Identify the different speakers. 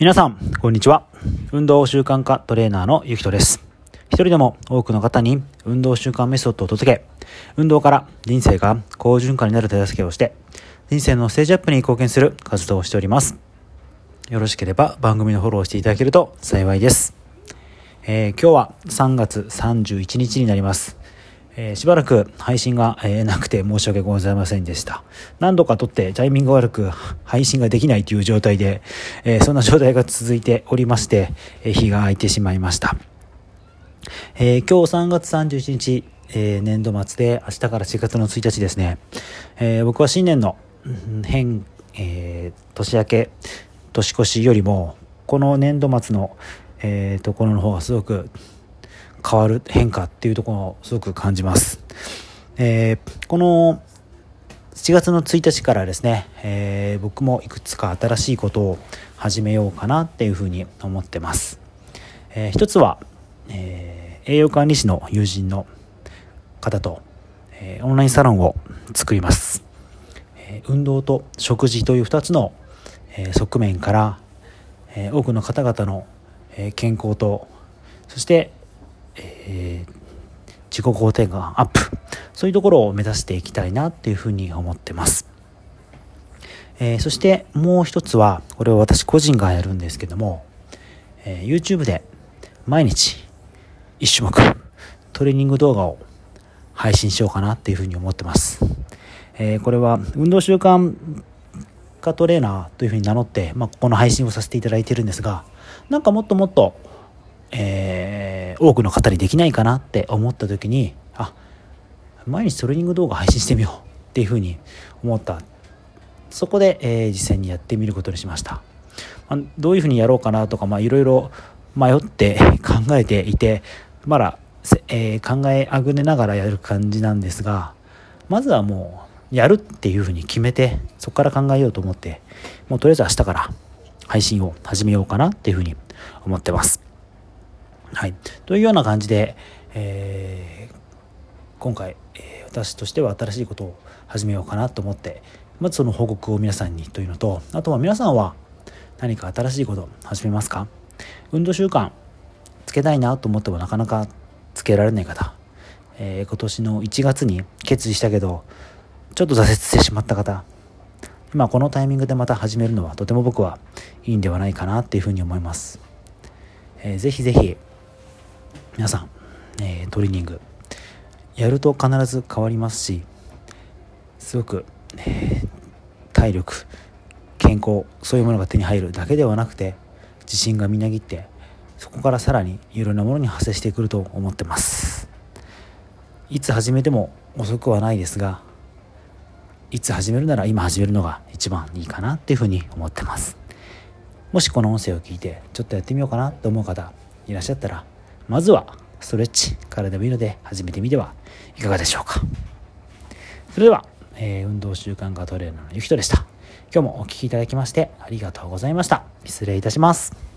Speaker 1: 皆さん、こんにちは。運動習慣化トレーナーのゆきとです。一人でも多くの方に運動習慣メソッドを届け、運動から人生が好循環になる手助けをして、人生のステージアップに貢献する活動をしております。よろしければ番組のフォローしていただけると幸いです。えー、今日は3月31日になります。えー、しばらく配信が、えー、なくて申し訳ございませんでした。何度か撮ってタイミング悪く配信ができないという状態で、えー、そんな状態が続いておりまして、え日が空いてしまいました。え今日3月31日、え年度末で明日から4月の1日ですね。え僕は新年の変、え年明け、年越しよりも、この年度末の、えところの方がすごく変わる変化っていうところをすごく感じます。えー、この7月の1日からですね、えー、僕もいくつか新しいことを始めようかなっていうふうに思ってます。えー、一つは、えー、栄養管理士の友人の方と、えー、オンラインサロンを作ります。えー、運動と食事という2つの、えー、側面から、えー、多くの方々の、えー、健康とそしてえー、自己肯定感アップ。そういうところを目指していきたいなっていうふうに思ってます、えー、そしてもう一つはこれを私個人がやるんですけども、えー、YouTube で毎日1種目トレーニング動画を配信しようかなっていうふうに思ってます、え、これは運動習慣化トレーナーというふうに名乗って、まあ、ここの配信をさせていただいてるんですがなんかもっともっとえー、多くの方にできないかなって思った時にあ毎日トレーニング動画配信してみようっていうふうに思った。そこで、えー、実際にやってみることにしました、まあ、どういうふうにやろうかなとかいろいろ迷って 考えていてまだ、えー、考えあぐねながらやる感じなんですがまずはもうやるっていうふうに決めてそこから考えようと思ってもうとりあえず明日から配信を始めようかなっていうふうに思ってます。はい。というような感じで、えー、今回、えー、私としては新しいことを始めようかなと思って、まずその報告を皆さんにというのと、あとは皆さんは何か新しいこと始めますか？運動習慣つけたいなと思ってもなかなかつけられない方、えー、今年の1月に決意したけど、ちょっと挫折してしまった方、今このタイミングでまた始めるのはとても僕はいいんではないかなっていうふうに思います。えー、ぜひぜひ皆さん、えー、トレーニングやると必ず変わりますしすごく、えー、体力健康そういうものが手に入るだけではなくて自信がみなぎってそこからさらにいろんなものに派生してくると思ってます。いつ始めても遅くはないですがいつ始めるなら今始めるのが一番いいかなっていうふうに思ってます。もしこの音声を聞いてちょっとやってみようかなと思う方いらっしゃったらまずはストレッチからでもいいので始めてみてはいかがでしょうか。それでは、えー、運動習慣化トレーナーのゆきとでした。今日もお聴きいただきましてありがとうございました。失礼いたします。